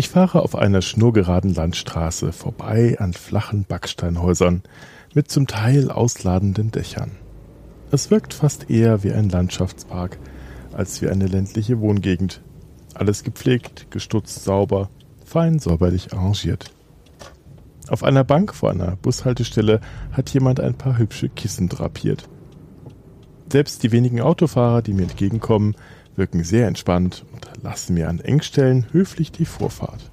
Ich fahre auf einer schnurgeraden Landstraße vorbei an flachen Backsteinhäusern mit zum Teil ausladenden Dächern. Es wirkt fast eher wie ein Landschaftspark als wie eine ländliche Wohngegend. Alles gepflegt, gestutzt sauber, fein säuberlich arrangiert. Auf einer Bank vor einer Bushaltestelle hat jemand ein paar hübsche Kissen drapiert. Selbst die wenigen Autofahrer, die mir entgegenkommen, wirken sehr entspannt und lassen mir an Engstellen höflich die Vorfahrt.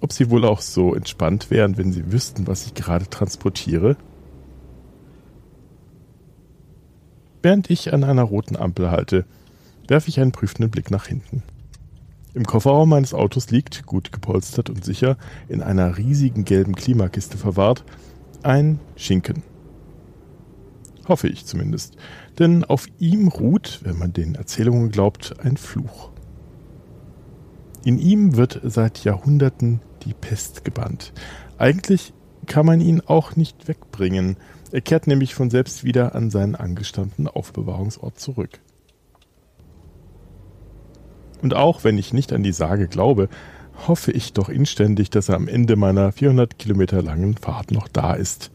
Ob sie wohl auch so entspannt wären, wenn sie wüssten, was ich gerade transportiere? Während ich an einer roten Ampel halte, werfe ich einen prüfenden Blick nach hinten. Im Kofferraum meines Autos liegt, gut gepolstert und sicher, in einer riesigen gelben Klimakiste verwahrt, ein Schinken. Hoffe ich zumindest, denn auf ihm ruht, wenn man den Erzählungen glaubt, ein Fluch. In ihm wird seit Jahrhunderten die Pest gebannt. Eigentlich kann man ihn auch nicht wegbringen. Er kehrt nämlich von selbst wieder an seinen angestammten Aufbewahrungsort zurück. Und auch wenn ich nicht an die Sage glaube, hoffe ich doch inständig, dass er am Ende meiner 400 Kilometer langen Fahrt noch da ist.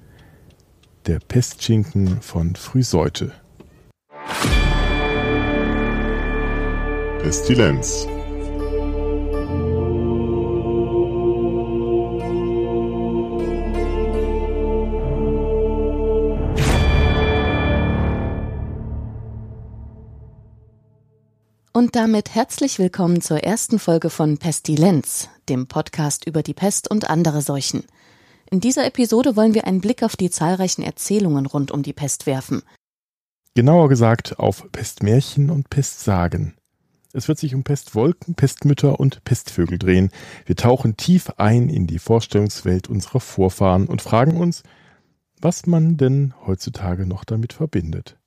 Der Pestschinken von Frühseute. Pestilenz Und damit herzlich willkommen zur ersten Folge von Pestilenz, dem Podcast über die Pest und andere Seuchen. In dieser Episode wollen wir einen Blick auf die zahlreichen Erzählungen rund um die Pest werfen. Genauer gesagt auf Pestmärchen und Pestsagen. Es wird sich um Pestwolken, Pestmütter und Pestvögel drehen. Wir tauchen tief ein in die Vorstellungswelt unserer Vorfahren und fragen uns, was man denn heutzutage noch damit verbindet.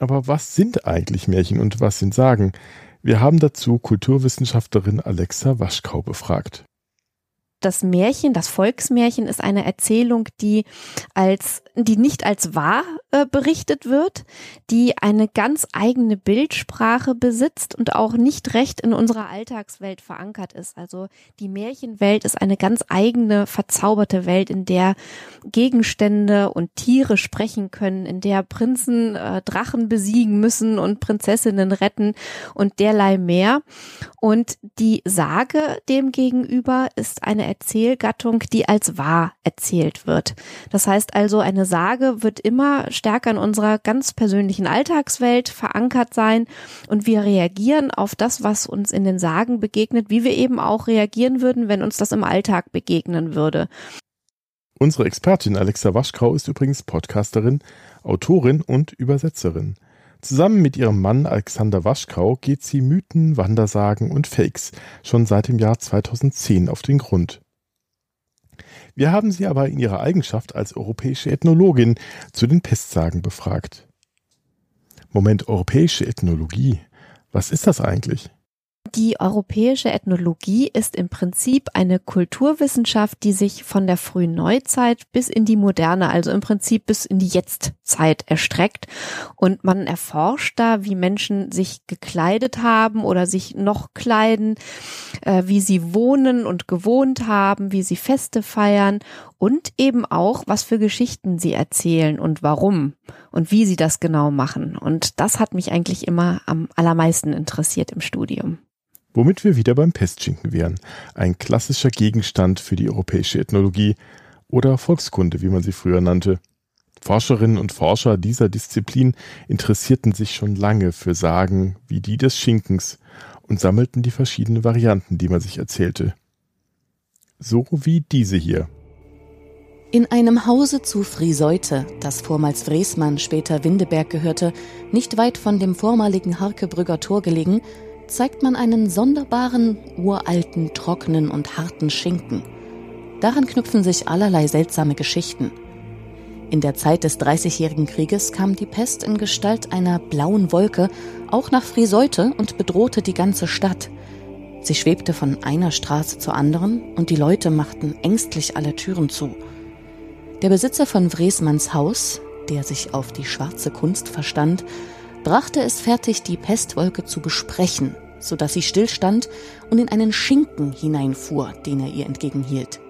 Aber was sind eigentlich Märchen und was sind Sagen? Wir haben dazu Kulturwissenschaftlerin Alexa Waschkau befragt das Märchen, das Volksmärchen ist eine Erzählung, die als, die nicht als wahr äh, berichtet wird, die eine ganz eigene Bildsprache besitzt und auch nicht recht in unserer Alltagswelt verankert ist. Also die Märchenwelt ist eine ganz eigene, verzauberte Welt, in der Gegenstände und Tiere sprechen können, in der Prinzen äh, Drachen besiegen müssen und Prinzessinnen retten und derlei mehr. Und die Sage demgegenüber ist eine Erzählgattung, die als wahr erzählt wird. Das heißt also, eine Sage wird immer stärker in unserer ganz persönlichen Alltagswelt verankert sein und wir reagieren auf das, was uns in den Sagen begegnet, wie wir eben auch reagieren würden, wenn uns das im Alltag begegnen würde. Unsere Expertin Alexa Waschkau ist übrigens Podcasterin, Autorin und Übersetzerin. Zusammen mit ihrem Mann Alexander Waschkau geht sie Mythen, Wandersagen und Fakes schon seit dem Jahr 2010 auf den Grund. Wir haben sie aber in ihrer Eigenschaft als europäische Ethnologin zu den Pestsagen befragt. Moment, europäische Ethnologie. Was ist das eigentlich? Die europäische Ethnologie ist im Prinzip eine Kulturwissenschaft, die sich von der frühen Neuzeit bis in die Moderne, also im Prinzip bis in die Jetztzeit erstreckt. Und man erforscht da, wie Menschen sich gekleidet haben oder sich noch kleiden, äh, wie sie wohnen und gewohnt haben, wie sie Feste feiern und eben auch, was für Geschichten sie erzählen und warum und wie sie das genau machen. Und das hat mich eigentlich immer am allermeisten interessiert im Studium. Womit wir wieder beim Pestschinken wären. Ein klassischer Gegenstand für die europäische Ethnologie oder Volkskunde, wie man sie früher nannte. Forscherinnen und Forscher dieser Disziplin interessierten sich schon lange für Sagen wie die des Schinkens und sammelten die verschiedenen Varianten, die man sich erzählte. So wie diese hier. In einem Hause zu Frieseute, das vormals Wresmann, später Windeberg gehörte, nicht weit von dem vormaligen Harkebrügger Tor gelegen, zeigt man einen sonderbaren, uralten, trockenen und harten Schinken. Daran knüpfen sich allerlei seltsame Geschichten. In der Zeit des Dreißigjährigen Krieges kam die Pest in Gestalt einer blauen Wolke auch nach Friseute und bedrohte die ganze Stadt. Sie schwebte von einer Straße zur anderen und die Leute machten ängstlich alle Türen zu. Der Besitzer von Wresmanns Haus, der sich auf die schwarze Kunst verstand, brachte es fertig, die Pestwolke zu besprechen sodass sie stillstand und in einen Schinken hineinfuhr, den er ihr entgegenhielt.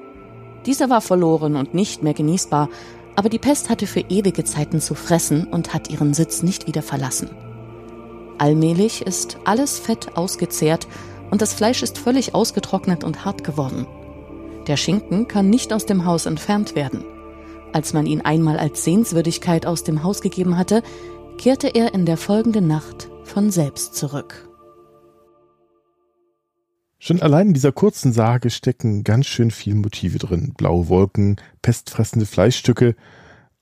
Dieser war verloren und nicht mehr genießbar, aber die Pest hatte für ewige Zeiten zu fressen und hat ihren Sitz nicht wieder verlassen. Allmählich ist alles Fett ausgezehrt und das Fleisch ist völlig ausgetrocknet und hart geworden. Der Schinken kann nicht aus dem Haus entfernt werden. Als man ihn einmal als Sehenswürdigkeit aus dem Haus gegeben hatte, kehrte er in der folgenden Nacht von selbst zurück. Schon allein in dieser kurzen Sage stecken ganz schön viel Motive drin. Blaue Wolken, pestfressende Fleischstücke.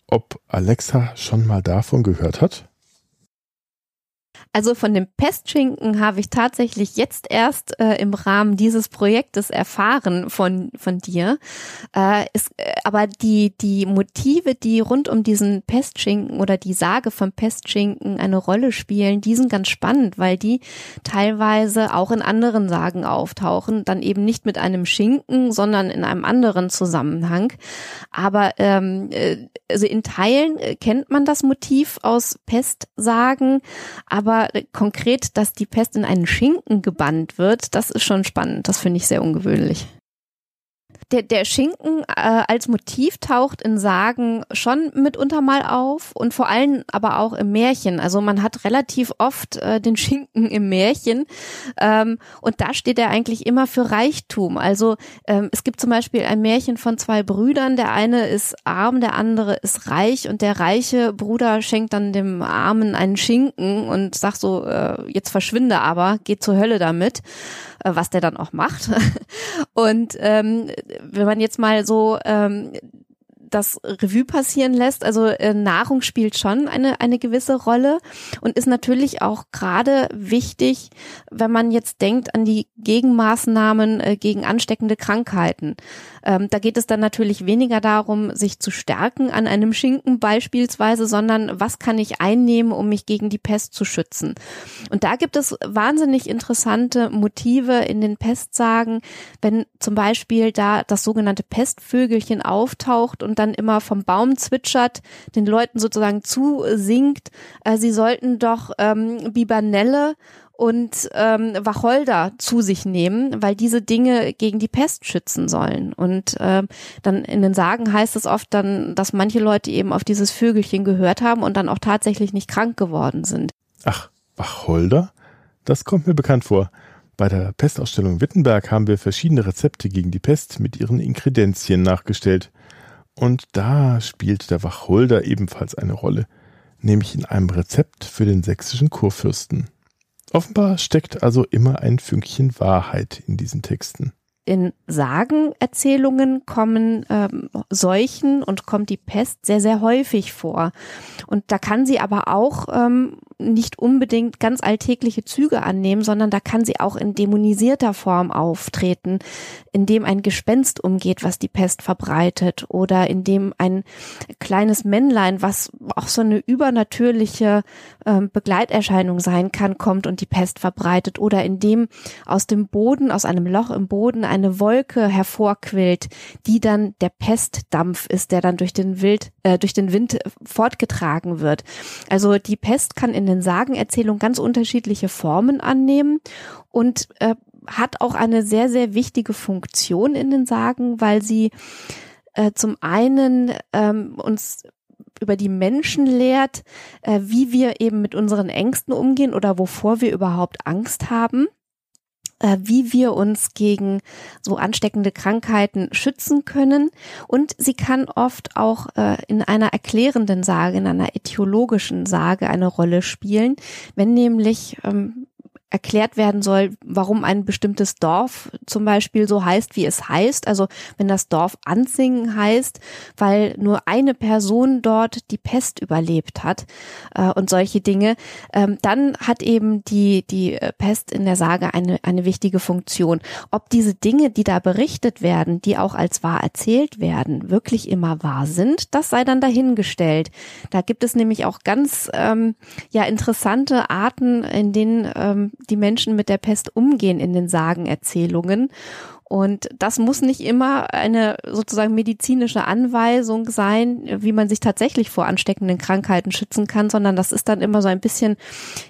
Ob Alexa schon mal davon gehört hat? Also von dem Pestschinken habe ich tatsächlich jetzt erst äh, im Rahmen dieses Projektes erfahren von, von dir. Äh, ist, äh, aber die, die Motive, die rund um diesen Pestschinken oder die Sage vom Pestschinken eine Rolle spielen, die sind ganz spannend, weil die teilweise auch in anderen Sagen auftauchen, dann eben nicht mit einem Schinken, sondern in einem anderen Zusammenhang. Aber ähm, äh, also in Teilen äh, kennt man das Motiv aus Pestsagen, aber konkret, dass die Pest in einen Schinken gebannt wird, das ist schon spannend. Das finde ich sehr ungewöhnlich der, der Schinken äh, als Motiv taucht in Sagen schon mitunter mal auf und vor allem aber auch im Märchen. Also man hat relativ oft äh, den Schinken im Märchen ähm, und da steht er eigentlich immer für Reichtum. Also ähm, es gibt zum Beispiel ein Märchen von zwei Brüdern. Der eine ist arm, der andere ist reich und der reiche Bruder schenkt dann dem Armen einen Schinken und sagt so, äh, jetzt verschwinde aber, geht zur Hölle damit, was der dann auch macht. und ähm, wenn man jetzt mal so ähm, das Revue passieren lässt. Also äh, Nahrung spielt schon eine, eine gewisse Rolle und ist natürlich auch gerade wichtig, wenn man jetzt denkt an die Gegenmaßnahmen äh, gegen ansteckende Krankheiten. Ähm, da geht es dann natürlich weniger darum, sich zu stärken an einem Schinken beispielsweise, sondern was kann ich einnehmen, um mich gegen die Pest zu schützen. Und da gibt es wahnsinnig interessante Motive in den Pestsagen, wenn zum Beispiel da das sogenannte Pestvögelchen auftaucht und dann immer vom Baum zwitschert, den Leuten sozusagen zusingt, äh, sie sollten doch ähm, Bibernelle und ähm, Wacholder zu sich nehmen, weil diese Dinge gegen die Pest schützen sollen. Und ähm, dann in den Sagen heißt es oft dann, dass manche Leute eben auf dieses Vögelchen gehört haben und dann auch tatsächlich nicht krank geworden sind. Ach, Wacholder? Das kommt mir bekannt vor. Bei der Pestausstellung Wittenberg haben wir verschiedene Rezepte gegen die Pest mit ihren Inkredenzien nachgestellt. Und da spielt der Wacholder ebenfalls eine Rolle, nämlich in einem Rezept für den sächsischen Kurfürsten. Offenbar steckt also immer ein Fünkchen Wahrheit in diesen Texten. In Sagenerzählungen kommen ähm, Seuchen und kommt die Pest sehr, sehr häufig vor. Und da kann sie aber auch ähm, nicht unbedingt ganz alltägliche Züge annehmen, sondern da kann sie auch in dämonisierter Form auftreten, indem ein Gespenst umgeht, was die Pest verbreitet oder indem ein kleines Männlein, was auch so eine übernatürliche äh, Begleiterscheinung sein kann, kommt und die Pest verbreitet oder indem aus dem Boden, aus einem Loch im Boden eine Wolke hervorquillt, die dann der Pestdampf ist, der dann durch den Wild, äh, durch den Wind fortgetragen wird. Also die Pest kann in den Sagenerzählungen ganz unterschiedliche Formen annehmen und äh, hat auch eine sehr, sehr wichtige Funktion in den Sagen, weil sie äh, zum einen ähm, uns über die Menschen lehrt, äh, wie wir eben mit unseren Ängsten umgehen oder wovor wir überhaupt Angst haben wie wir uns gegen so ansteckende Krankheiten schützen können. Und sie kann oft auch äh, in einer erklärenden Sage, in einer etiologischen Sage eine Rolle spielen, wenn nämlich ähm, erklärt werden soll, warum ein bestimmtes Dorf zum Beispiel so heißt, wie es heißt. Also wenn das Dorf Anzingen heißt, weil nur eine Person dort die Pest überlebt hat äh, und solche Dinge, ähm, dann hat eben die, die äh, Pest in der Sage eine, eine wichtige Funktion. Ob diese Dinge, die da berichtet werden, die auch als wahr erzählt werden, wirklich immer wahr sind, das sei dann dahingestellt. Da gibt es nämlich auch ganz ähm, ja interessante Arten, in denen ähm, die Menschen mit der Pest umgehen in den Sagenerzählungen. Und das muss nicht immer eine sozusagen medizinische Anweisung sein, wie man sich tatsächlich vor ansteckenden Krankheiten schützen kann, sondern das ist dann immer so ein bisschen,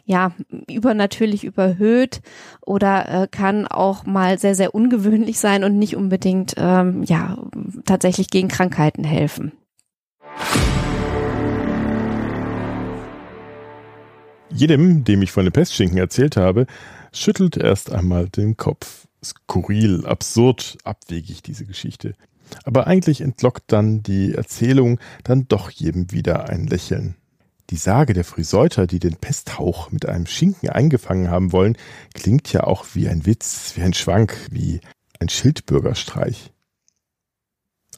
ja, übernatürlich überhöht oder äh, kann auch mal sehr, sehr ungewöhnlich sein und nicht unbedingt, ähm, ja, tatsächlich gegen Krankheiten helfen. Jedem, dem ich von den Pestschinken erzählt habe, schüttelt erst einmal den Kopf skurril, absurd, abwegig, diese Geschichte. Aber eigentlich entlockt dann die Erzählung dann doch jedem wieder ein Lächeln. Die Sage der Frisäuter, die den Pesthauch mit einem Schinken eingefangen haben wollen, klingt ja auch wie ein Witz, wie ein Schwank, wie ein Schildbürgerstreich.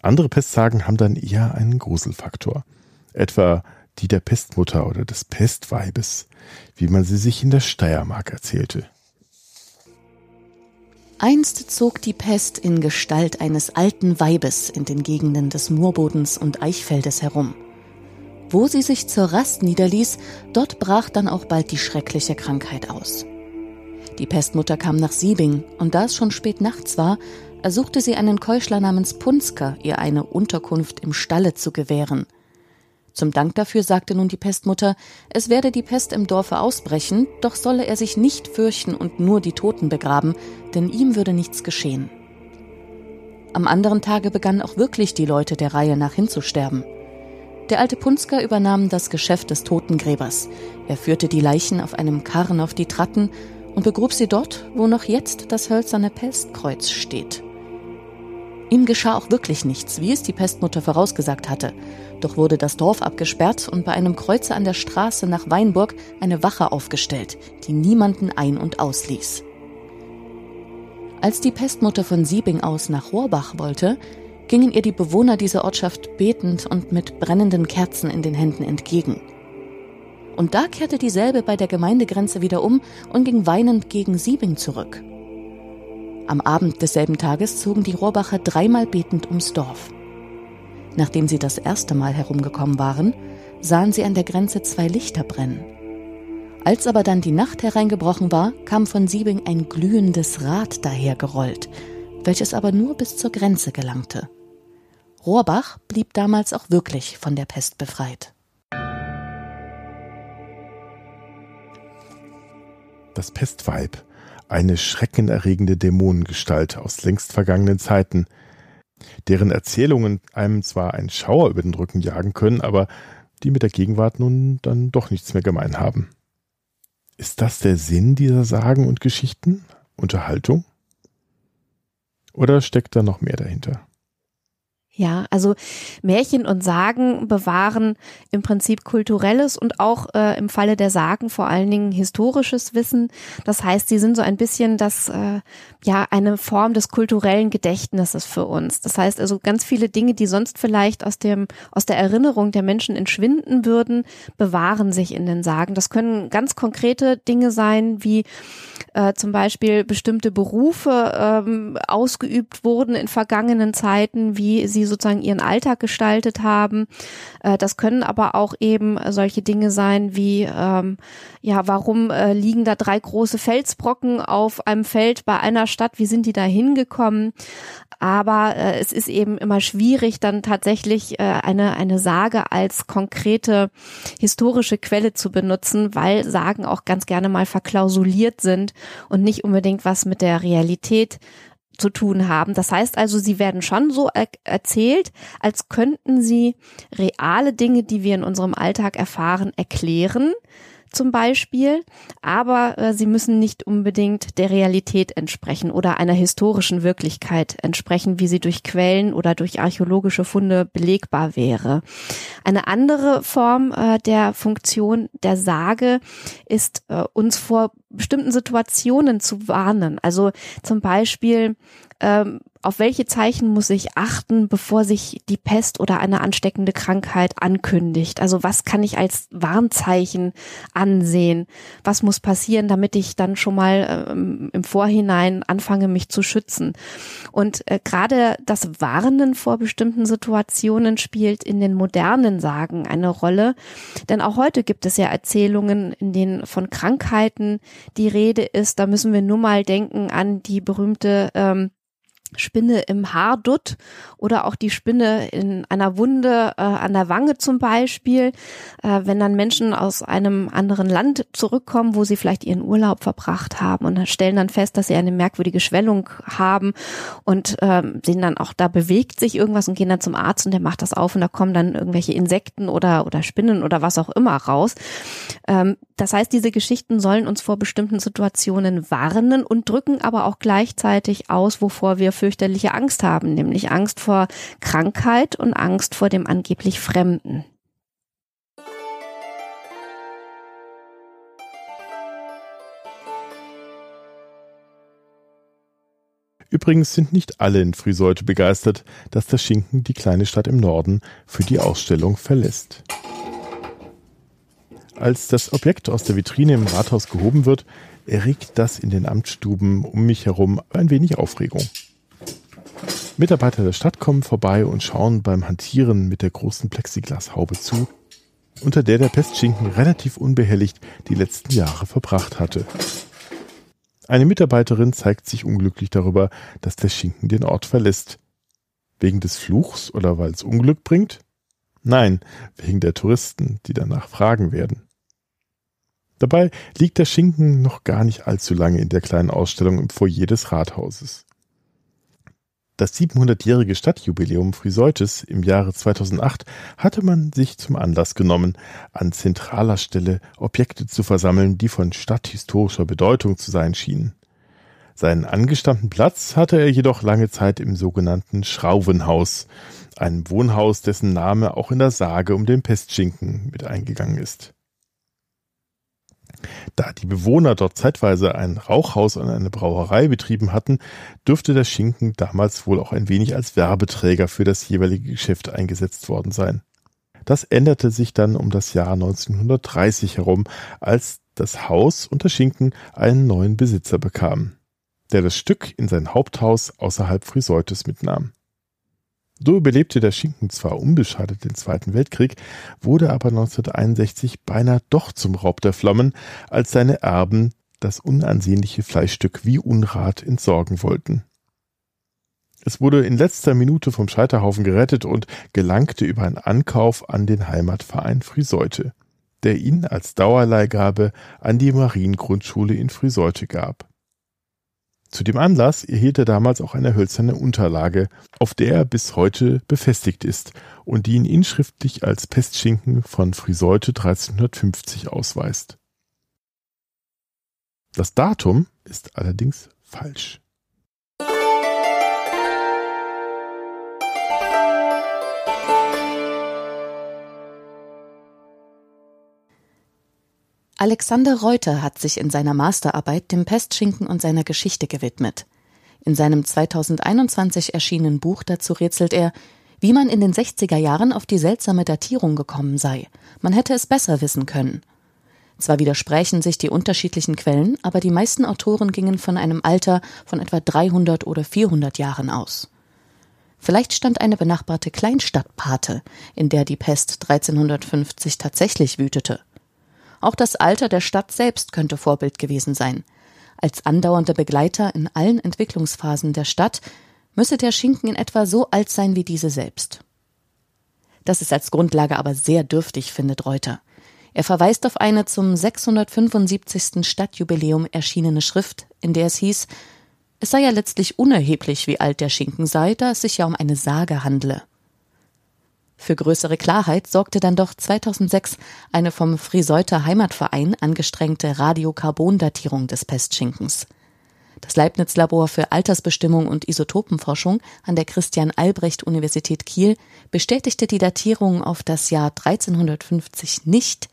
Andere Pestsagen haben dann eher einen Gruselfaktor. Etwa die der Pestmutter oder des Pestweibes, wie man sie sich in der Steiermark erzählte. Einst zog die Pest in Gestalt eines alten Weibes in den Gegenden des Moorbodens und Eichfeldes herum. Wo sie sich zur Rast niederließ, dort brach dann auch bald die schreckliche Krankheit aus. Die Pestmutter kam nach Siebing, und da es schon spät nachts war, ersuchte sie einen Keuschler namens Punsker, ihr eine Unterkunft im Stalle zu gewähren – zum Dank dafür sagte nun die Pestmutter, es werde die Pest im Dorfe ausbrechen, doch solle er sich nicht fürchten und nur die Toten begraben, denn ihm würde nichts geschehen. Am anderen Tage begannen auch wirklich die Leute der Reihe nach hinzusterben. Der alte Punzker übernahm das Geschäft des Totengräbers. Er führte die Leichen auf einem Karren auf die Tratten und begrub sie dort, wo noch jetzt das hölzerne Pestkreuz steht. Ihm geschah auch wirklich nichts, wie es die Pestmutter vorausgesagt hatte. Doch wurde das Dorf abgesperrt und bei einem Kreuzer an der Straße nach Weinburg eine Wache aufgestellt, die niemanden ein- und ausließ. Als die Pestmutter von Siebing aus nach Rohrbach wollte, gingen ihr die Bewohner dieser Ortschaft betend und mit brennenden Kerzen in den Händen entgegen. Und da kehrte dieselbe bei der Gemeindegrenze wieder um und ging weinend gegen Siebing zurück. Am Abend desselben Tages zogen die Rohrbacher dreimal betend ums Dorf. Nachdem sie das erste Mal herumgekommen waren, sahen sie an der Grenze zwei Lichter brennen. Als aber dann die Nacht hereingebrochen war, kam von Siebing ein glühendes Rad dahergerollt, welches aber nur bis zur Grenze gelangte. Rohrbach blieb damals auch wirklich von der Pest befreit. Das Pestweib eine schreckenerregende Dämonengestalt aus längst vergangenen Zeiten, deren Erzählungen einem zwar einen Schauer über den Rücken jagen können, aber die mit der Gegenwart nun dann doch nichts mehr gemein haben. Ist das der Sinn dieser Sagen und Geschichten? Unterhaltung? Oder steckt da noch mehr dahinter? Ja, also Märchen und Sagen bewahren im Prinzip kulturelles und auch äh, im Falle der Sagen vor allen Dingen historisches Wissen. Das heißt, sie sind so ein bisschen das, äh, ja, eine Form des kulturellen Gedächtnisses für uns. Das heißt also ganz viele Dinge, die sonst vielleicht aus dem, aus der Erinnerung der Menschen entschwinden würden, bewahren sich in den Sagen. Das können ganz konkrete Dinge sein, wie äh, zum Beispiel bestimmte Berufe ähm, ausgeübt wurden in vergangenen Zeiten, wie sie sozusagen ihren Alltag gestaltet haben. Äh, das können aber auch eben solche Dinge sein wie, ähm, ja, warum äh, liegen da drei große Felsbrocken auf einem Feld bei einer Stadt? Wie sind die da hingekommen? Aber äh, es ist eben immer schwierig, dann tatsächlich äh, eine, eine Sage als konkrete historische Quelle zu benutzen, weil Sagen auch ganz gerne mal verklausuliert sind und nicht unbedingt was mit der Realität zu tun haben. Das heißt also, sie werden schon so er erzählt, als könnten sie reale Dinge, die wir in unserem Alltag erfahren, erklären zum Beispiel, aber äh, sie müssen nicht unbedingt der Realität entsprechen oder einer historischen Wirklichkeit entsprechen, wie sie durch Quellen oder durch archäologische Funde belegbar wäre. Eine andere Form äh, der Funktion der Sage ist, äh, uns vor bestimmten Situationen zu warnen. Also zum Beispiel ähm, auf welche Zeichen muss ich achten, bevor sich die Pest oder eine ansteckende Krankheit ankündigt? Also was kann ich als Warnzeichen ansehen? Was muss passieren, damit ich dann schon mal ähm, im Vorhinein anfange, mich zu schützen? Und äh, gerade das Warnen vor bestimmten Situationen spielt in den modernen Sagen eine Rolle. Denn auch heute gibt es ja Erzählungen, in denen von Krankheiten die Rede ist. Da müssen wir nur mal denken an die berühmte ähm, Spinne im Haardutt oder auch die Spinne in einer Wunde äh, an der Wange zum Beispiel. Äh, wenn dann Menschen aus einem anderen Land zurückkommen, wo sie vielleicht ihren Urlaub verbracht haben und stellen dann fest, dass sie eine merkwürdige Schwellung haben und ähm, sehen dann auch, da bewegt sich irgendwas und gehen dann zum Arzt und der macht das auf und da kommen dann irgendwelche Insekten oder, oder Spinnen oder was auch immer raus. Ähm, das heißt, diese Geschichten sollen uns vor bestimmten Situationen warnen und drücken aber auch gleichzeitig aus, wovor wir fürchterliche Angst haben, nämlich Angst vor Krankheit und Angst vor dem angeblich Fremden. Übrigens sind nicht alle in Friseute begeistert, dass der Schinken die kleine Stadt im Norden für die Ausstellung verlässt. Als das Objekt aus der Vitrine im Rathaus gehoben wird, erregt das in den Amtsstuben um mich herum ein wenig Aufregung. Mitarbeiter der Stadt kommen vorbei und schauen beim Hantieren mit der großen Plexiglashaube zu, unter der der Pestschinken relativ unbehelligt die letzten Jahre verbracht hatte. Eine Mitarbeiterin zeigt sich unglücklich darüber, dass der Schinken den Ort verlässt. Wegen des Fluchs oder weil es Unglück bringt? Nein, wegen der Touristen, die danach fragen werden. Dabei liegt der Schinken noch gar nicht allzu lange in der kleinen Ausstellung im Foyer des Rathauses. Das 700-jährige Stadtjubiläum Friseutes im Jahre 2008 hatte man sich zum Anlass genommen, an zentraler Stelle Objekte zu versammeln, die von stadthistorischer Bedeutung zu sein schienen. Seinen angestammten Platz hatte er jedoch lange Zeit im sogenannten Schrauvenhaus, einem Wohnhaus, dessen Name auch in der Sage um den Pestschinken mit eingegangen ist. Da die Bewohner dort zeitweise ein Rauchhaus und eine Brauerei betrieben hatten, dürfte der Schinken damals wohl auch ein wenig als Werbeträger für das jeweilige Geschäft eingesetzt worden sein. Das änderte sich dann um das Jahr 1930 herum, als das Haus und der Schinken einen neuen Besitzer bekamen, der das Stück in sein Haupthaus außerhalb Friseutes mitnahm. So überlebte der Schinken zwar unbeschadet den Zweiten Weltkrieg, wurde aber 1961 beinahe doch zum Raub der Flammen, als seine Erben das unansehnliche Fleischstück wie Unrat entsorgen wollten. Es wurde in letzter Minute vom Scheiterhaufen gerettet und gelangte über einen Ankauf an den Heimatverein Friseute, der ihn als Dauerleihgabe an die Mariengrundschule in Friseute gab. Zu dem Anlass erhielt er damals auch eine hölzerne Unterlage, auf der er bis heute befestigt ist und die ihn inschriftlich als Pestschinken von Friseute 1350 ausweist. Das Datum ist allerdings falsch. Alexander Reuter hat sich in seiner Masterarbeit dem Pestschinken und seiner Geschichte gewidmet. In seinem 2021 erschienenen Buch dazu rätselt er, wie man in den 60er Jahren auf die seltsame Datierung gekommen sei. Man hätte es besser wissen können. Zwar widersprechen sich die unterschiedlichen Quellen, aber die meisten Autoren gingen von einem Alter von etwa 300 oder 400 Jahren aus. Vielleicht stand eine benachbarte Kleinstadt Pate, in der die Pest 1350 tatsächlich wütete. Auch das Alter der Stadt selbst könnte Vorbild gewesen sein. Als andauernder Begleiter in allen Entwicklungsphasen der Stadt müsse der Schinken in etwa so alt sein wie diese selbst. Das ist als Grundlage aber sehr dürftig, findet Reuter. Er verweist auf eine zum 675. Stadtjubiläum erschienene Schrift, in der es hieß, es sei ja letztlich unerheblich, wie alt der Schinken sei, da es sich ja um eine Sage handle. Für größere Klarheit sorgte dann doch 2006 eine vom Friseuter Heimatverein angestrengte Radiokarbondatierung des Pestschinkens. Das Leibniz-Labor für Altersbestimmung und Isotopenforschung an der Christian-Albrecht-Universität Kiel bestätigte die Datierung auf das Jahr 1350 nicht,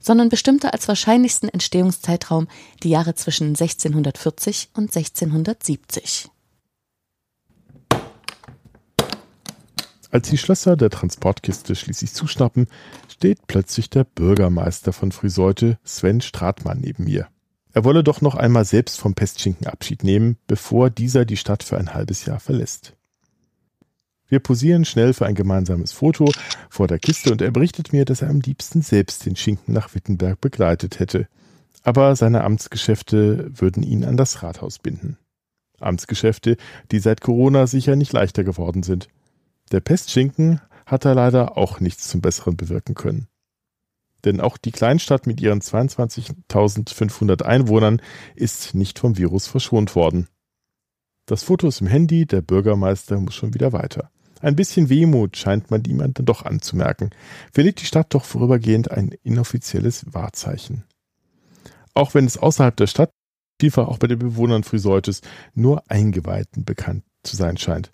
sondern bestimmte als wahrscheinlichsten Entstehungszeitraum die Jahre zwischen 1640 und 1670. Als die Schlösser der Transportkiste schließlich zuschnappen, steht plötzlich der Bürgermeister von Friseute, Sven Stratmann, neben mir. Er wolle doch noch einmal selbst vom Pestschinken Abschied nehmen, bevor dieser die Stadt für ein halbes Jahr verlässt. Wir posieren schnell für ein gemeinsames Foto vor der Kiste und er berichtet mir, dass er am liebsten selbst den Schinken nach Wittenberg begleitet hätte. Aber seine Amtsgeschäfte würden ihn an das Rathaus binden. Amtsgeschäfte, die seit Corona sicher nicht leichter geworden sind. Der Pestschinken hat er leider auch nichts zum Besseren bewirken können. Denn auch die Kleinstadt mit ihren 22.500 Einwohnern ist nicht vom Virus verschont worden. Das Foto ist im Handy, der Bürgermeister muss schon wieder weiter. Ein bisschen Wehmut scheint man ihm dann doch anzumerken. Verliert die Stadt doch vorübergehend ein inoffizielles Wahrzeichen. Auch wenn es außerhalb der Stadt, vielfach auch bei den Bewohnern Friseutes, nur Eingeweihten bekannt zu sein scheint.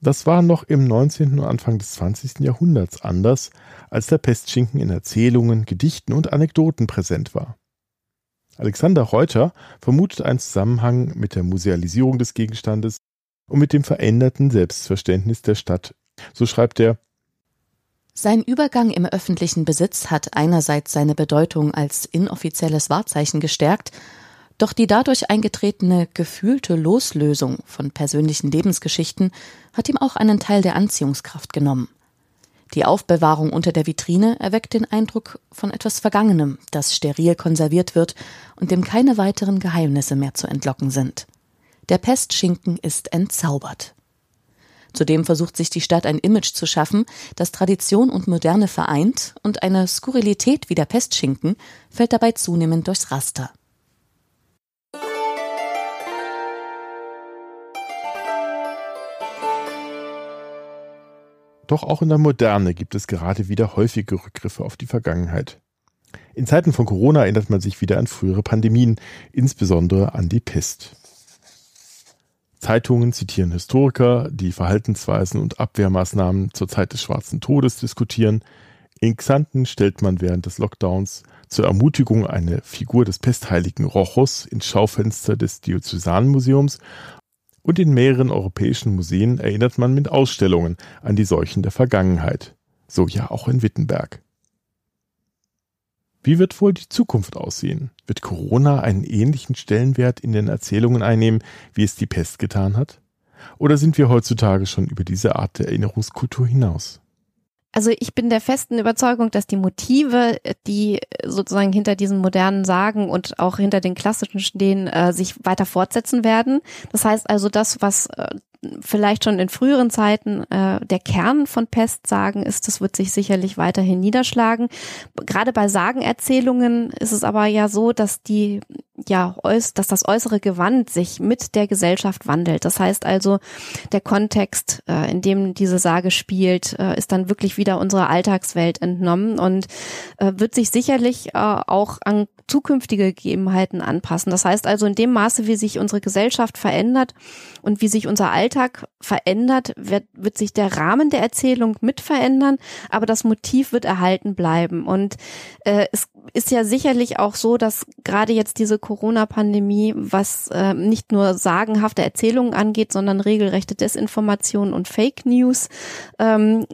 Das war noch im 19. und Anfang des 20. Jahrhunderts anders, als der Pestschinken in Erzählungen, Gedichten und Anekdoten präsent war. Alexander Reuter vermutet einen Zusammenhang mit der Musealisierung des Gegenstandes und mit dem veränderten Selbstverständnis der Stadt. So schreibt er Sein Übergang im öffentlichen Besitz hat einerseits seine Bedeutung als inoffizielles Wahrzeichen gestärkt doch die dadurch eingetretene gefühlte Loslösung von persönlichen Lebensgeschichten hat ihm auch einen Teil der Anziehungskraft genommen. Die Aufbewahrung unter der Vitrine erweckt den Eindruck von etwas Vergangenem, das steril konserviert wird und dem keine weiteren Geheimnisse mehr zu entlocken sind. Der Pestschinken ist entzaubert. Zudem versucht sich die Stadt ein Image zu schaffen, das Tradition und Moderne vereint, und eine Skurrilität wie der Pestschinken fällt dabei zunehmend durchs Raster. Doch auch in der Moderne gibt es gerade wieder häufige Rückgriffe auf die Vergangenheit. In Zeiten von Corona erinnert man sich wieder an frühere Pandemien, insbesondere an die Pest. Zeitungen zitieren Historiker, die Verhaltensweisen und Abwehrmaßnahmen zur Zeit des Schwarzen Todes diskutieren. In Xanten stellt man während des Lockdowns zur Ermutigung eine Figur des pestheiligen Rochus ins Schaufenster des Diözesanmuseums und in mehreren europäischen Museen erinnert man mit Ausstellungen an die Seuchen der Vergangenheit, so ja auch in Wittenberg. Wie wird wohl die Zukunft aussehen? Wird Corona einen ähnlichen Stellenwert in den Erzählungen einnehmen, wie es die Pest getan hat? Oder sind wir heutzutage schon über diese Art der Erinnerungskultur hinaus? Also ich bin der festen Überzeugung, dass die Motive, die sozusagen hinter diesen modernen Sagen und auch hinter den klassischen stehen, äh, sich weiter fortsetzen werden. Das heißt also, das, was äh, vielleicht schon in früheren Zeiten äh, der Kern von Pestsagen ist, das wird sich sicherlich weiterhin niederschlagen. Gerade bei Sagenerzählungen ist es aber ja so, dass die ja, dass das äußere Gewand sich mit der Gesellschaft wandelt. Das heißt also, der Kontext, äh, in dem diese Sage spielt, äh, ist dann wirklich wieder unserer Alltagswelt entnommen und äh, wird sich sicherlich äh, auch an zukünftige Gegebenheiten anpassen. Das heißt also, in dem Maße, wie sich unsere Gesellschaft verändert und wie sich unser Alltag verändert, wird, wird sich der Rahmen der Erzählung mit verändern, aber das Motiv wird erhalten bleiben. Und äh, es ist ja sicherlich auch so, dass gerade jetzt diese Corona-Pandemie, was äh, nicht nur sagenhafte Erzählungen angeht, sondern regelrechte Desinformation und Fake News, ähm,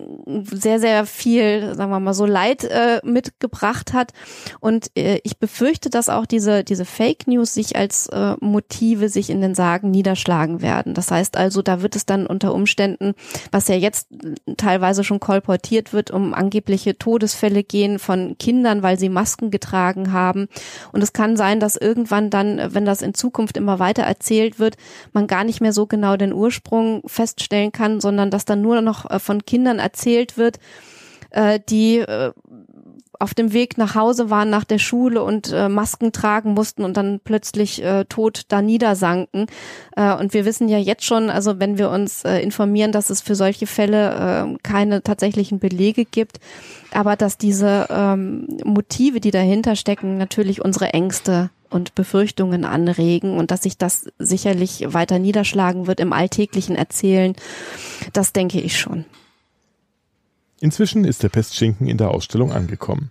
sehr, sehr viel, sagen wir mal so, Leid äh, mitgebracht hat. Und äh, ich befürchte, dass auch diese, diese Fake News sich als äh, Motive sich in den Sagen niederschlagen werden. Das heißt also, da wird es dann unter Umständen, was ja jetzt teilweise schon kolportiert wird, um angebliche Todesfälle gehen von Kindern, weil sie Masken getragen haben. Und es kann sein, dass irgendwann dann, wenn das in Zukunft immer weiter erzählt wird, man gar nicht mehr so genau den Ursprung feststellen kann, sondern dass dann nur noch äh, von Kindern erzählt wird, äh, die äh, auf dem Weg nach Hause waren nach der Schule und äh, Masken tragen mussten und dann plötzlich äh, tot da niedersanken. Äh, und wir wissen ja jetzt schon, also wenn wir uns äh, informieren, dass es für solche Fälle äh, keine tatsächlichen Belege gibt, aber dass diese ähm, Motive, die dahinter stecken, natürlich unsere Ängste und Befürchtungen anregen und dass sich das sicherlich weiter niederschlagen wird im alltäglichen Erzählen, das denke ich schon. Inzwischen ist der Pestschinken in der Ausstellung angekommen.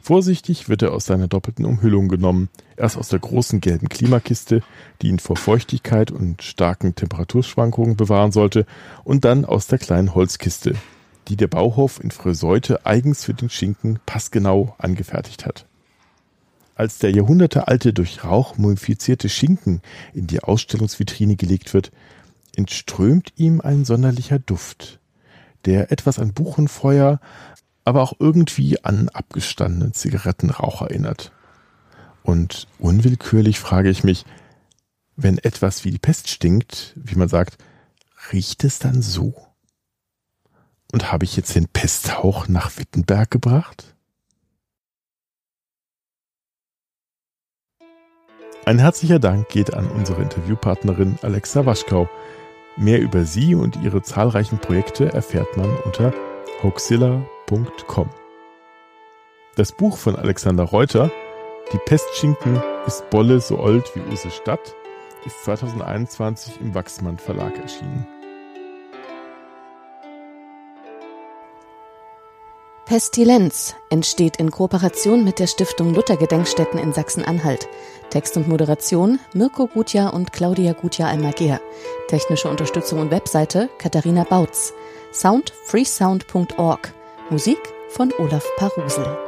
Vorsichtig wird er aus seiner doppelten Umhüllung genommen. Erst aus der großen gelben Klimakiste, die ihn vor Feuchtigkeit und starken Temperaturschwankungen bewahren sollte, und dann aus der kleinen Holzkiste, die der Bauhof in Fröseute eigens für den Schinken passgenau angefertigt hat. Als der jahrhundertealte durch Rauch mumifizierte Schinken in die Ausstellungsvitrine gelegt wird, entströmt ihm ein sonderlicher Duft, der etwas an Buchenfeuer, aber auch irgendwie an abgestandenen Zigarettenrauch erinnert. Und unwillkürlich frage ich mich, wenn etwas wie die Pest stinkt, wie man sagt, riecht es dann so? Und habe ich jetzt den Pesthauch nach Wittenberg gebracht? Ein herzlicher Dank geht an unsere Interviewpartnerin Alexa Waschkau. Mehr über sie und ihre zahlreichen Projekte erfährt man unter hoaxilla.com. Das Buch von Alexander Reuter, Die Pestschinken ist Bolle so old wie Use Stadt, ist 2021 im Wachsmann Verlag erschienen. Pestilenz entsteht in Kooperation mit der Stiftung Luther Gedenkstätten in Sachsen-Anhalt. Text und Moderation Mirko Gutjahr und Claudia Gutjahr-Almagier. Technische Unterstützung und Webseite Katharina Bautz. Sound freesound.org. Musik von Olaf Parusel.